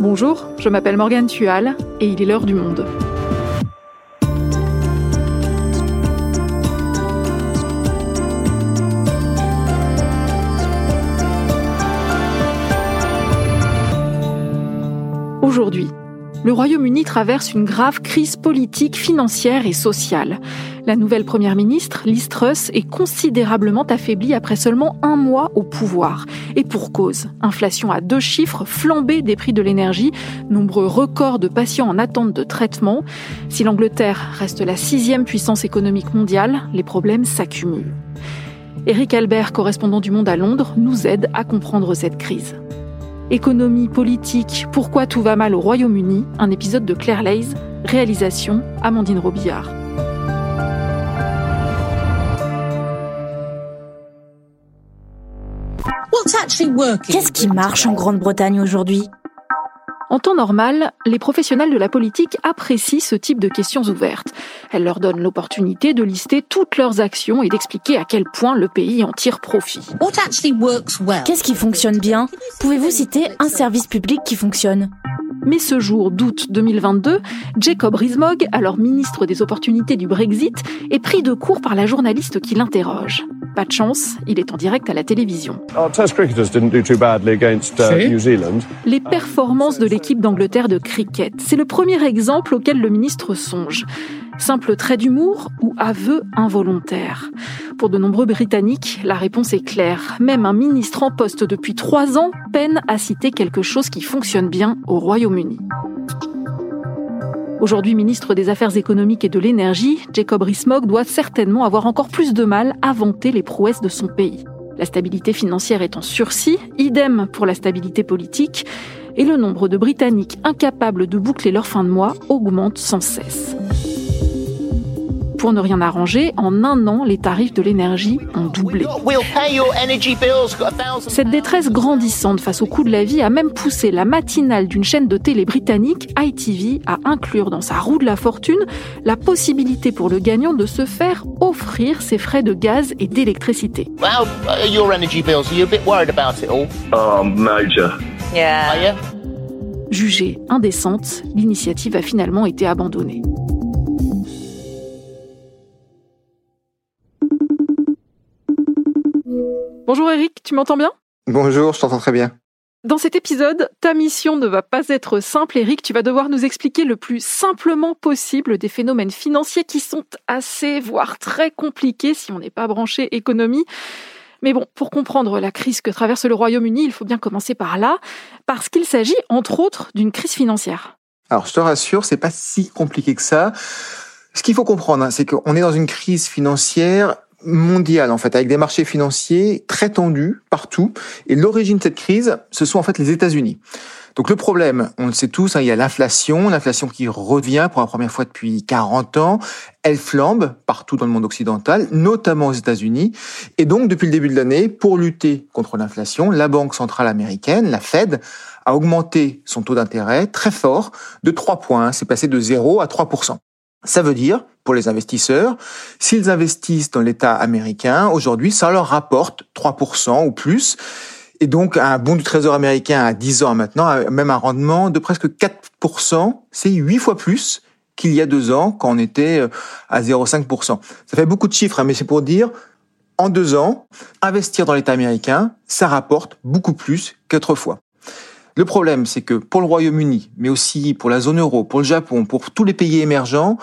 Bonjour, je m'appelle Morgane Tual et il est l'heure du monde. Aujourd'hui, le Royaume-Uni traverse une grave crise politique, financière et sociale. La nouvelle première ministre, Liz Truss, est considérablement affaiblie après seulement un mois au pouvoir. Et pour cause, inflation à deux chiffres, flambée des prix de l'énergie, nombreux records de patients en attente de traitement. Si l'Angleterre reste la sixième puissance économique mondiale, les problèmes s'accumulent. Eric Albert, correspondant du Monde à Londres, nous aide à comprendre cette crise. Économie, politique, pourquoi tout va mal au Royaume-Uni, un épisode de Claire Lays, réalisation Amandine Robillard. Qu'est-ce qui marche en Grande-Bretagne aujourd'hui? En temps normal, les professionnels de la politique apprécient ce type de questions ouvertes. Elles leur donnent l'opportunité de lister toutes leurs actions et d'expliquer à quel point le pays en tire profit. Qu'est-ce qui fonctionne bien? Pouvez-vous citer un service public qui fonctionne? Mais ce jour d'août 2022, Jacob Rees-Mogg, alors ministre des Opportunités du Brexit, est pris de court par la journaliste qui l'interroge. Pas de chance, il est en direct à la télévision. Les performances de l'équipe d'Angleterre de cricket, c'est le premier exemple auquel le ministre songe. Simple trait d'humour ou aveu involontaire Pour de nombreux Britanniques, la réponse est claire. Même un ministre en poste depuis trois ans peine à citer quelque chose qui fonctionne bien au Royaume-Uni. Aujourd'hui ministre des Affaires économiques et de l'énergie, Jacob Rees-Mogg doit certainement avoir encore plus de mal à vanter les prouesses de son pays. La stabilité financière est en sursis, idem pour la stabilité politique, et le nombre de Britanniques incapables de boucler leur fin de mois augmente sans cesse. Pour ne rien arranger, en un an, les tarifs de l'énergie ont doublé. Cette détresse grandissante face au coût de la vie a même poussé la matinale d'une chaîne de télé britannique, ITV, à inclure dans sa roue de la fortune la possibilité pour le gagnant de se faire offrir ses frais de gaz et d'électricité. Jugée indécente, l'initiative a finalement été abandonnée. Bonjour Eric, tu m'entends bien? Bonjour, je t'entends très bien. Dans cet épisode, ta mission ne va pas être simple, Eric. Tu vas devoir nous expliquer le plus simplement possible des phénomènes financiers qui sont assez, voire très compliqués si on n'est pas branché économie. Mais bon, pour comprendre la crise que traverse le Royaume-Uni, il faut bien commencer par là, parce qu'il s'agit, entre autres, d'une crise financière. Alors, je te rassure, c'est pas si compliqué que ça. Ce qu'il faut comprendre, hein, c'est qu'on est dans une crise financière mondiale en fait, avec des marchés financiers très tendus partout. Et l'origine de cette crise, ce sont en fait les États-Unis. Donc le problème, on le sait tous, hein, il y a l'inflation, l'inflation qui revient pour la première fois depuis 40 ans. Elle flambe partout dans le monde occidental, notamment aux États-Unis. Et donc depuis le début de l'année, pour lutter contre l'inflation, la Banque centrale américaine, la Fed, a augmenté son taux d'intérêt très fort de 3 points. C'est passé de 0 à 3 ça veut dire, pour les investisseurs, s'ils investissent dans l'État américain, aujourd'hui, ça leur rapporte 3% ou plus. Et donc, un bon du Trésor américain à 10 ans maintenant même un rendement de presque 4%. C'est 8 fois plus qu'il y a deux ans quand on était euh, à 0,5%. Ça fait beaucoup de chiffres, hein, mais c'est pour dire, en deux ans, investir dans l'État américain, ça rapporte beaucoup plus qu'autrefois. Le problème, c'est que pour le Royaume-Uni, mais aussi pour la zone euro, pour le Japon, pour tous les pays émergents,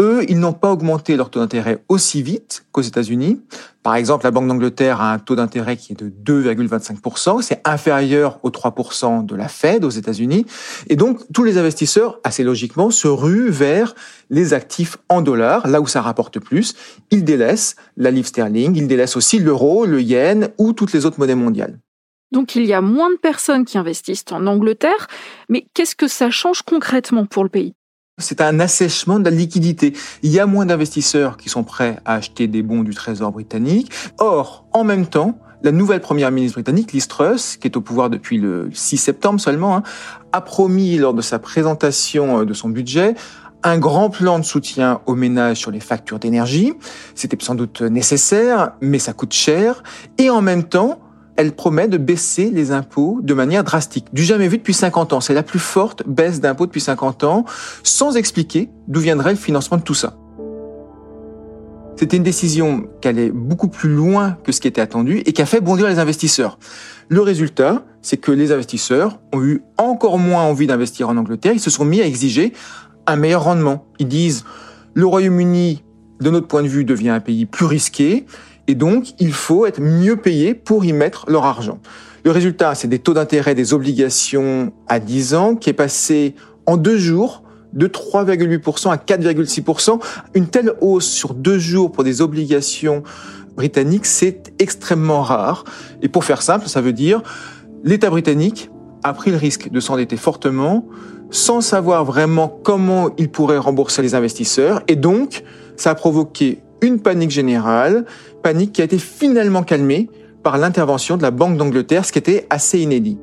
eux, ils n'ont pas augmenté leur taux d'intérêt aussi vite qu'aux États-Unis. Par exemple, la Banque d'Angleterre a un taux d'intérêt qui est de 2,25%. C'est inférieur aux 3% de la Fed aux États-Unis. Et donc, tous les investisseurs, assez logiquement, se ruent vers les actifs en dollars, là où ça rapporte plus. Ils délaissent la livre sterling, ils délaissent aussi l'euro, le yen ou toutes les autres monnaies mondiales. Donc il y a moins de personnes qui investissent en Angleterre, mais qu'est-ce que ça change concrètement pour le pays? C'est un assèchement de la liquidité. Il y a moins d'investisseurs qui sont prêts à acheter des bons du Trésor britannique. Or, en même temps, la nouvelle première ministre britannique, Liz Truss, qui est au pouvoir depuis le 6 septembre seulement, hein, a promis lors de sa présentation euh, de son budget un grand plan de soutien aux ménages sur les factures d'énergie. C'était sans doute nécessaire, mais ça coûte cher. Et en même temps, elle promet de baisser les impôts de manière drastique, du jamais vu depuis 50 ans. C'est la plus forte baisse d'impôts depuis 50 ans, sans expliquer d'où viendrait le financement de tout ça. C'était une décision qui allait beaucoup plus loin que ce qui était attendu et qui a fait bondir les investisseurs. Le résultat, c'est que les investisseurs ont eu encore moins envie d'investir en Angleterre. Ils se sont mis à exiger un meilleur rendement. Ils disent, le Royaume-Uni, de notre point de vue, devient un pays plus risqué. Et donc, il faut être mieux payé pour y mettre leur argent. Le résultat, c'est des taux d'intérêt des obligations à 10 ans qui est passé en deux jours de 3,8% à 4,6%. Une telle hausse sur deux jours pour des obligations britanniques, c'est extrêmement rare. Et pour faire simple, ça veut dire l'État britannique a pris le risque de s'endetter fortement sans savoir vraiment comment il pourrait rembourser les investisseurs. Et donc, ça a provoqué une panique générale, panique qui a été finalement calmée par l'intervention de la Banque d'Angleterre, ce qui était assez inédit.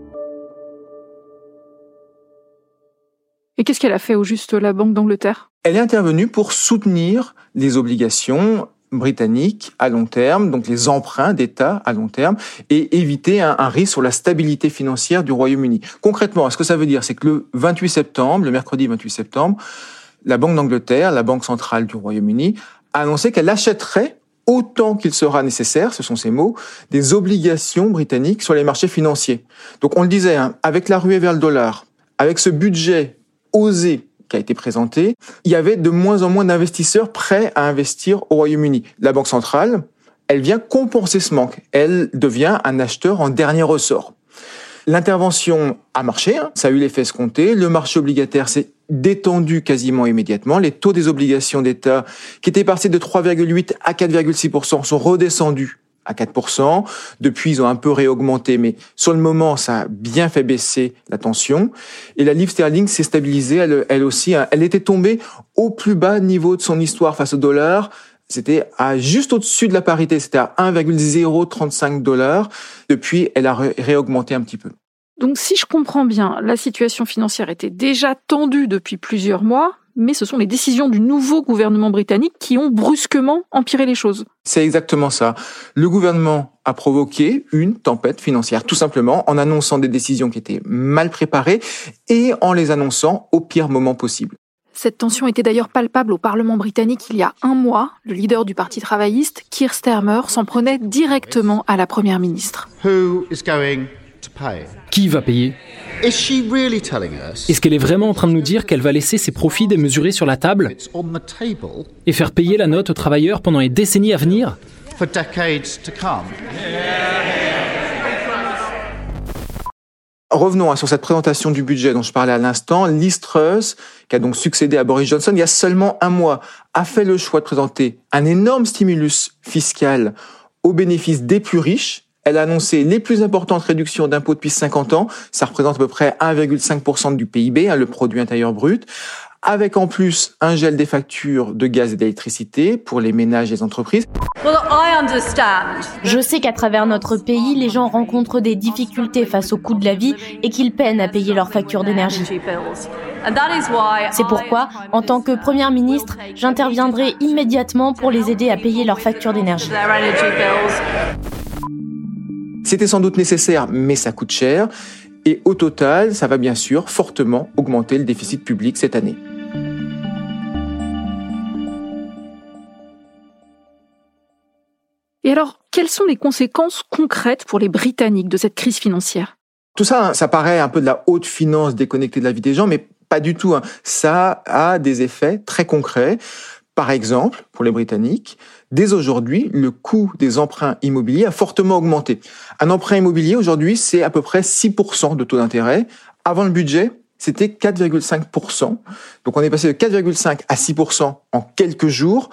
Et qu'est-ce qu'elle a fait au juste la Banque d'Angleterre? Elle est intervenue pour soutenir les obligations britanniques à long terme, donc les emprunts d'État à long terme, et éviter un, risque sur la stabilité financière du Royaume-Uni. Concrètement, ce que ça veut dire, c'est que le 28 septembre, le mercredi 28 septembre, la Banque d'Angleterre, la Banque centrale du Royaume-Uni, a annoncé qu'elle achèterait autant qu'il sera nécessaire, ce sont ces mots, des obligations britanniques sur les marchés financiers. Donc on le disait, hein, avec la ruée vers le dollar, avec ce budget osé qui a été présenté, il y avait de moins en moins d'investisseurs prêts à investir au Royaume-Uni. La Banque centrale, elle vient compenser ce manque. Elle devient un acheteur en dernier ressort. L'intervention a marché, hein. ça a eu l'effet escompté. Le marché obligataire s'est détendu quasiment immédiatement. Les taux des obligations d'État, qui étaient passés de 3,8 à 4,6% sont redescendus à 4%. Depuis, ils ont un peu réaugmenté, mais sur le moment, ça a bien fait baisser la tension. Et la livre sterling s'est stabilisée, elle, aussi. Hein. Elle était tombée au plus bas niveau de son histoire face au dollar. C'était à juste au-dessus de la parité, c'était à 1,035 dollars. Depuis, elle a réaugmenté un petit peu. Donc si je comprends bien, la situation financière était déjà tendue depuis plusieurs mois, mais ce sont les décisions du nouveau gouvernement britannique qui ont brusquement empiré les choses. C'est exactement ça. Le gouvernement a provoqué une tempête financière, tout simplement en annonçant des décisions qui étaient mal préparées et en les annonçant au pire moment possible. Cette tension était d'ailleurs palpable au Parlement britannique il y a un mois. Le leader du Parti travailliste, Keir Starmer, s'en prenait directement à la Première ministre. Qui va payer? Est-ce qu'elle est vraiment en train de nous dire qu'elle va laisser ses profits démesurés sur la table et faire payer la note aux travailleurs pendant les décennies à venir? Revenons hein, sur cette présentation du budget dont je parlais à l'instant. Liz Truss, qui a donc succédé à Boris Johnson il y a seulement un mois, a fait le choix de présenter un énorme stimulus fiscal au bénéfice des plus riches elle a annoncé les plus importantes réductions d'impôts depuis 50 ans. Ça représente à peu près 1,5% du PIB, hein, le produit intérieur brut avec en plus un gel des factures de gaz et d'électricité pour les ménages et les entreprises. Je sais qu'à travers notre pays, les gens rencontrent des difficultés face au coût de la vie et qu'ils peinent à payer leurs factures d'énergie. C'est pourquoi, en tant que Première ministre, j'interviendrai immédiatement pour les aider à payer leurs factures d'énergie. C'était sans doute nécessaire, mais ça coûte cher. Et au total, ça va bien sûr fortement augmenter le déficit public cette année. Et alors, quelles sont les conséquences concrètes pour les Britanniques de cette crise financière? Tout ça, hein, ça paraît un peu de la haute finance déconnectée de la vie des gens, mais pas du tout. Hein. Ça a des effets très concrets. Par exemple, pour les Britanniques, dès aujourd'hui, le coût des emprunts immobiliers a fortement augmenté. Un emprunt immobilier aujourd'hui, c'est à peu près 6% de taux d'intérêt. Avant le budget, c'était 4,5%. Donc on est passé de 4,5 à 6% en quelques jours.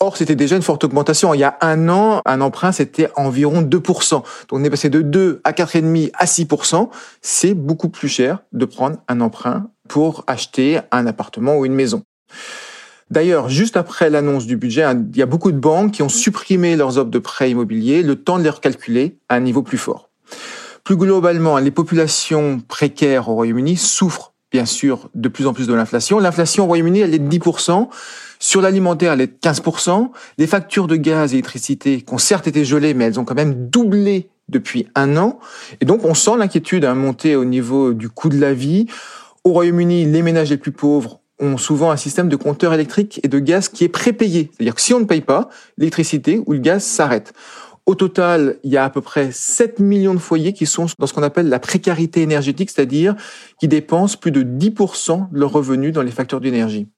Or, c'était déjà une forte augmentation. Il y a un an, un emprunt, c'était environ 2%. Donc, on est passé de 2 à 4,5 à 6%. C'est beaucoup plus cher de prendre un emprunt pour acheter un appartement ou une maison. D'ailleurs, juste après l'annonce du budget, il y a beaucoup de banques qui ont supprimé leurs offres de prêts immobiliers, le temps de les recalculer à un niveau plus fort. Plus globalement, les populations précaires au Royaume-Uni souffrent bien sûr de plus en plus de l'inflation. L'inflation au Royaume-Uni, elle est de 10%. Sur l'alimentaire, elle est de 15%. Les factures de gaz et d'électricité, qui ont certes été gelées, mais elles ont quand même doublé depuis un an. Et donc, on sent l'inquiétude à monter au niveau du coût de la vie. Au Royaume-Uni, les ménages les plus pauvres ont souvent un système de compteur électrique et de gaz qui est prépayé. C'est-à-dire que si on ne paye pas, l'électricité ou le gaz s'arrête. Au total, il y a à peu près 7 millions de foyers qui sont dans ce qu'on appelle la précarité énergétique, c'est-à-dire qui dépensent plus de 10% de leurs revenus dans les factures d'énergie.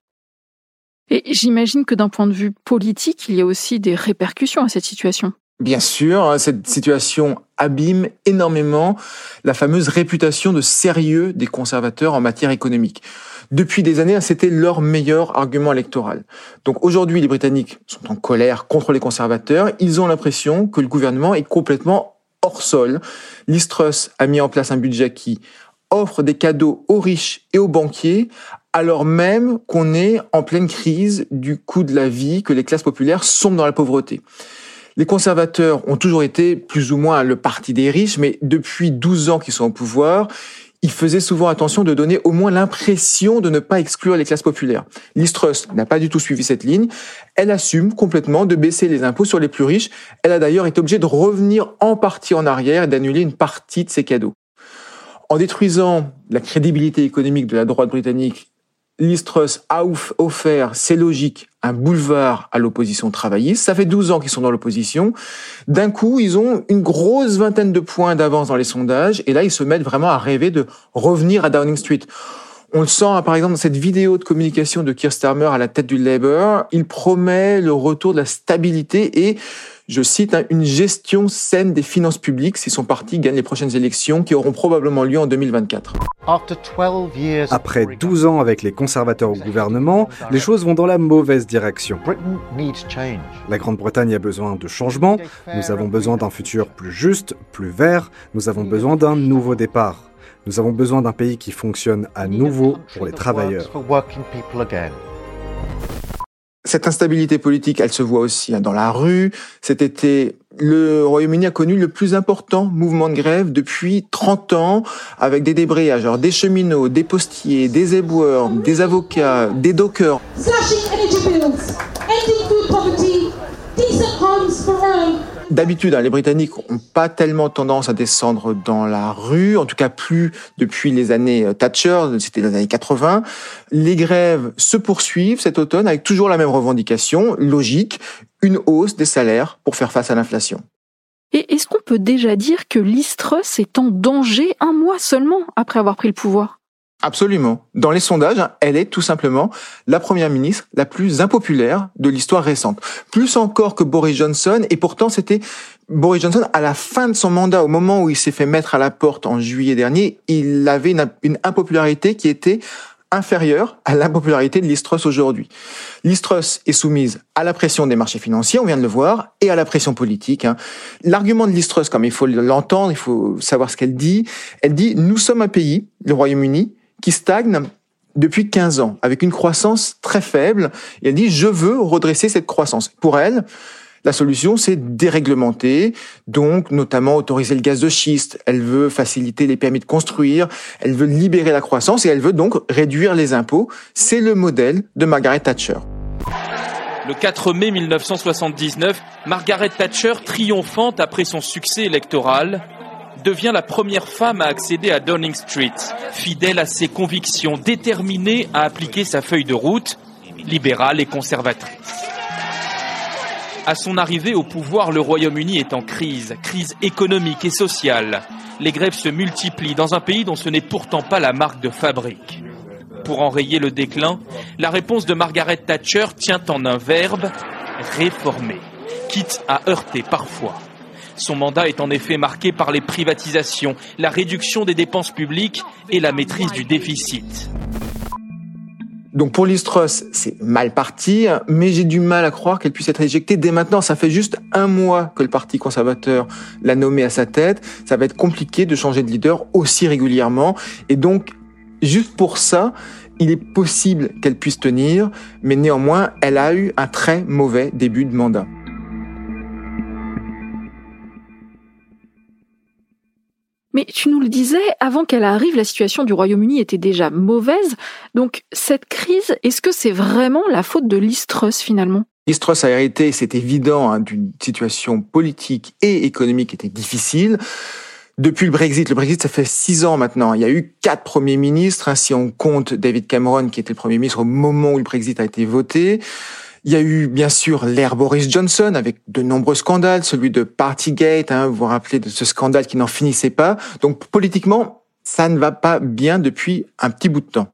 Et j'imagine que d'un point de vue politique, il y a aussi des répercussions à cette situation. Bien sûr, hein, cette situation abîme énormément la fameuse réputation de sérieux des conservateurs en matière économique. Depuis des années, c'était leur meilleur argument électoral. Donc aujourd'hui, les Britanniques sont en colère contre les conservateurs. Ils ont l'impression que le gouvernement est complètement hors sol. L'Istrus a mis en place un budget qui offre des cadeaux aux riches et aux banquiers, alors même qu'on est en pleine crise du coût de la vie, que les classes populaires sont dans la pauvreté. Les conservateurs ont toujours été plus ou moins le parti des riches, mais depuis 12 ans qu'ils sont au pouvoir, il faisait souvent attention de donner au moins l'impression de ne pas exclure les classes populaires. L'Istrus n'a pas du tout suivi cette ligne. Elle assume complètement de baisser les impôts sur les plus riches. Elle a d'ailleurs été obligée de revenir en partie en arrière et d'annuler une partie de ses cadeaux. En détruisant la crédibilité économique de la droite britannique Listrus a offert, c'est logique, un boulevard à l'opposition travailliste. Ça fait 12 ans qu'ils sont dans l'opposition. D'un coup, ils ont une grosse vingtaine de points d'avance dans les sondages. Et là, ils se mettent vraiment à rêver de revenir à Downing Street. On le sent, par exemple, dans cette vidéo de communication de Keir Starmer à la tête du Labour. Il promet le retour de la stabilité et je cite, hein, une gestion saine des finances publiques si son parti gagne les prochaines élections qui auront probablement lieu en 2024. Après 12 ans avec les conservateurs au gouvernement, les choses vont dans la mauvaise direction. La Grande-Bretagne a besoin de changement, nous avons besoin d'un futur plus juste, plus vert, nous avons besoin d'un nouveau départ. Nous avons besoin d'un pays qui fonctionne à nouveau pour les travailleurs. Cette instabilité politique, elle se voit aussi hein, dans la rue. Cet été, le Royaume-Uni a connu le plus important mouvement de grève depuis 30 ans, avec des débrayages, des cheminots, des postiers, des éboueurs, des avocats, des dockers. D'habitude, hein, les Britanniques n'ont pas tellement tendance à descendre dans la rue, en tout cas plus depuis les années euh, Thatcher, c'était les années 80. Les grèves se poursuivent cet automne avec toujours la même revendication, logique, une hausse des salaires pour faire face à l'inflation. Et est-ce qu'on peut déjà dire que l'Istrus est en danger un mois seulement après avoir pris le pouvoir? Absolument. Dans les sondages, elle est tout simplement la première ministre la plus impopulaire de l'histoire récente. Plus encore que Boris Johnson, et pourtant c'était Boris Johnson à la fin de son mandat, au moment où il s'est fait mettre à la porte en juillet dernier, il avait une, impopularité qui était inférieure à l'impopularité de l'Istrus aujourd'hui. L'Istrus est soumise à la pression des marchés financiers, on vient de le voir, et à la pression politique. Hein. L'argument de l'Istrus, comme il faut l'entendre, il faut savoir ce qu'elle dit, elle dit, nous sommes un pays, le Royaume-Uni, qui stagne depuis 15 ans, avec une croissance très faible. Et elle dit, je veux redresser cette croissance. Pour elle, la solution, c'est déréglementer, donc notamment autoriser le gaz de schiste. Elle veut faciliter les permis de construire, elle veut libérer la croissance et elle veut donc réduire les impôts. C'est le modèle de Margaret Thatcher. Le 4 mai 1979, Margaret Thatcher, triomphante après son succès électoral, devient la première femme à accéder à Downing Street. Fidèle à ses convictions, déterminée à appliquer sa feuille de route, libérale et conservatrice. À son arrivée au pouvoir, le Royaume-Uni est en crise, crise économique et sociale. Les grèves se multiplient dans un pays dont ce n'est pourtant pas la marque de fabrique. Pour enrayer le déclin, la réponse de Margaret Thatcher tient en un verbe, réformer, quitte à heurter parfois son mandat est en effet marqué par les privatisations, la réduction des dépenses publiques et la maîtrise du déficit. Donc pour Listros, c'est mal parti, mais j'ai du mal à croire qu'elle puisse être éjectée dès maintenant. Ça fait juste un mois que le Parti conservateur l'a nommée à sa tête. Ça va être compliqué de changer de leader aussi régulièrement. Et donc, juste pour ça, il est possible qu'elle puisse tenir, mais néanmoins, elle a eu un très mauvais début de mandat. Mais tu nous le disais, avant qu'elle arrive, la situation du Royaume-Uni était déjà mauvaise. Donc cette crise, est-ce que c'est vraiment la faute de l'Istrus finalement? Truss a hérité, c'est évident, hein, d'une situation politique et économique qui était difficile. Depuis le Brexit, le Brexit, ça fait six ans maintenant. Il y a eu quatre premiers ministres, hein, si on compte David Cameron, qui était le premier ministre au moment où le Brexit a été voté. Il y a eu bien sûr l'ère Boris Johnson avec de nombreux scandales, celui de Partygate, hein, vous vous rappelez de ce scandale qui n'en finissait pas. Donc politiquement, ça ne va pas bien depuis un petit bout de temps.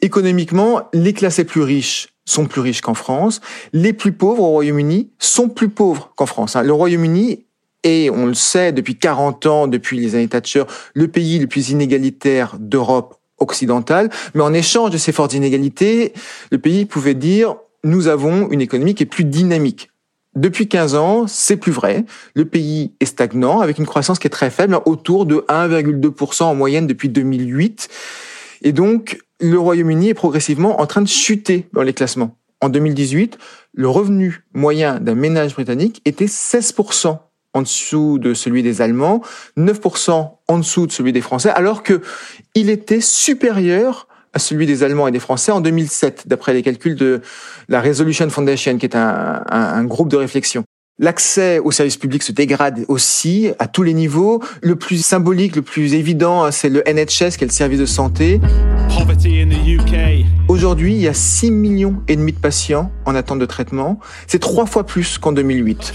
Économiquement, les classes les plus riches sont plus riches qu'en France. Les plus pauvres au Royaume-Uni sont plus pauvres qu'en France. Hein. Le Royaume-Uni est, on le sait depuis 40 ans, depuis les années Thatcher, le pays le plus inégalitaire d'Europe occidentale. Mais en échange de ces fortes inégalités, le pays pouvait dire nous avons une économie qui est plus dynamique. Depuis 15 ans, c'est plus vrai. Le pays est stagnant avec une croissance qui est très faible, autour de 1,2% en moyenne depuis 2008. Et donc, le Royaume-Uni est progressivement en train de chuter dans les classements. En 2018, le revenu moyen d'un ménage britannique était 16% en dessous de celui des Allemands, 9% en dessous de celui des Français, alors que il était supérieur à celui des Allemands et des Français en 2007, d'après les calculs de la Resolution Foundation, qui est un, un groupe de réflexion. L'accès aux services publics se dégrade aussi à tous les niveaux. Le plus symbolique, le plus évident, c'est le NHS, qui est le service de santé. Aujourd'hui, il y a 6 millions et demi de patients en attente de traitement. C'est trois fois plus qu'en 2008.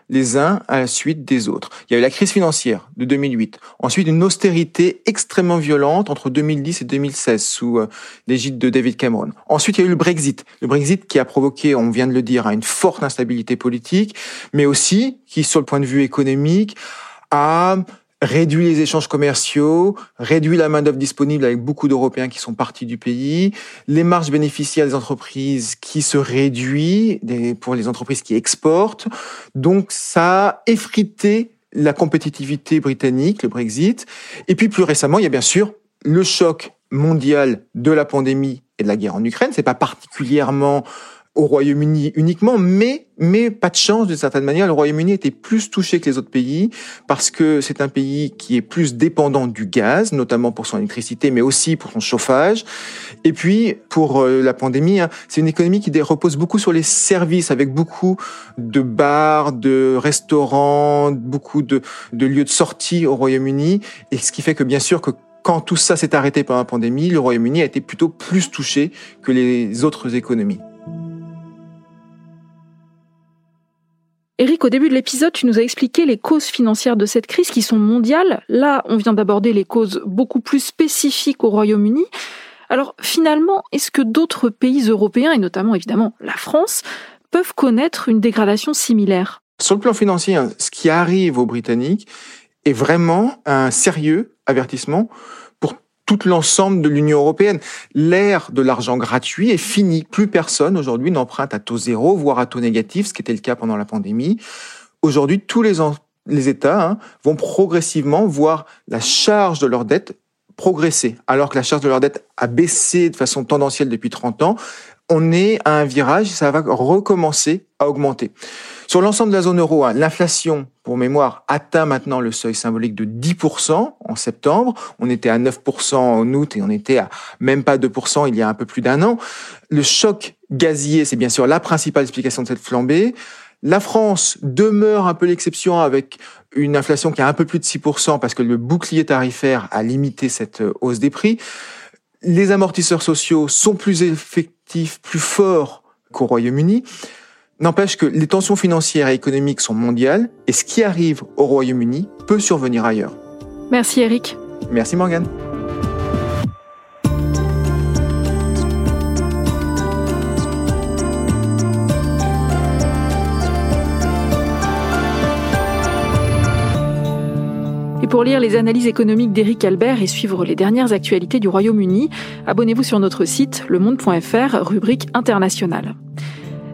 les uns à la suite des autres. Il y a eu la crise financière de 2008, ensuite une austérité extrêmement violente entre 2010 et 2016 sous euh, l'égide de David Cameron. Ensuite, il y a eu le Brexit. Le Brexit qui a provoqué, on vient de le dire, une forte instabilité politique, mais aussi qui, sur le point de vue économique, a réduit les échanges commerciaux, réduit la main-d'œuvre disponible avec beaucoup d'Européens qui sont partis du pays, les marges bénéficiaires des entreprises qui se réduisent pour les entreprises qui exportent. Donc ça a effrité la compétitivité britannique, le Brexit. Et puis plus récemment, il y a bien sûr le choc mondial de la pandémie et de la guerre en Ukraine. C'est pas particulièrement au Royaume-Uni uniquement, mais mais pas de chance d'une certaine manière. Le Royaume-Uni était plus touché que les autres pays parce que c'est un pays qui est plus dépendant du gaz, notamment pour son électricité, mais aussi pour son chauffage. Et puis pour euh, la pandémie, hein, c'est une économie qui repose beaucoup sur les services, avec beaucoup de bars, de restaurants, beaucoup de, de lieux de sortie au Royaume-Uni, et ce qui fait que bien sûr que quand tout ça s'est arrêté pendant la pandémie, le Royaume-Uni a été plutôt plus touché que les autres économies. Eric, au début de l'épisode, tu nous as expliqué les causes financières de cette crise qui sont mondiales. Là, on vient d'aborder les causes beaucoup plus spécifiques au Royaume-Uni. Alors finalement, est-ce que d'autres pays européens, et notamment évidemment la France, peuvent connaître une dégradation similaire? Sur le plan financier, hein, ce qui arrive aux Britanniques est vraiment un sérieux avertissement tout l'ensemble de l'Union européenne. L'ère de l'argent gratuit est finie. Plus personne aujourd'hui n'emprunte à taux zéro, voire à taux négatif, ce qui était le cas pendant la pandémie. Aujourd'hui, tous les, États hein, vont progressivement voir la charge de leur dette progresser, alors que la charge de leur dette a baissé de façon tendancielle depuis 30 ans. On est à un virage, ça va recommencer à augmenter. Sur l'ensemble de la zone euro, hein, l'inflation, pour mémoire, atteint maintenant le seuil symbolique de 10% en septembre. On était à 9% en août et on était à même pas 2% il y a un peu plus d'un an. Le choc gazier, c'est bien sûr la principale explication de cette flambée. La France demeure un peu l'exception avec une inflation qui a un peu plus de 6% parce que le bouclier tarifaire a limité cette hausse des prix. Les amortisseurs sociaux sont plus effectifs, plus forts qu'au Royaume-Uni. N'empêche que les tensions financières et économiques sont mondiales et ce qui arrive au Royaume-Uni peut survenir ailleurs. Merci Eric. Merci Morgane. Et pour lire les analyses économiques d'Éric Albert et suivre les dernières actualités du Royaume-Uni, abonnez-vous sur notre site lemonde.fr, rubrique internationale.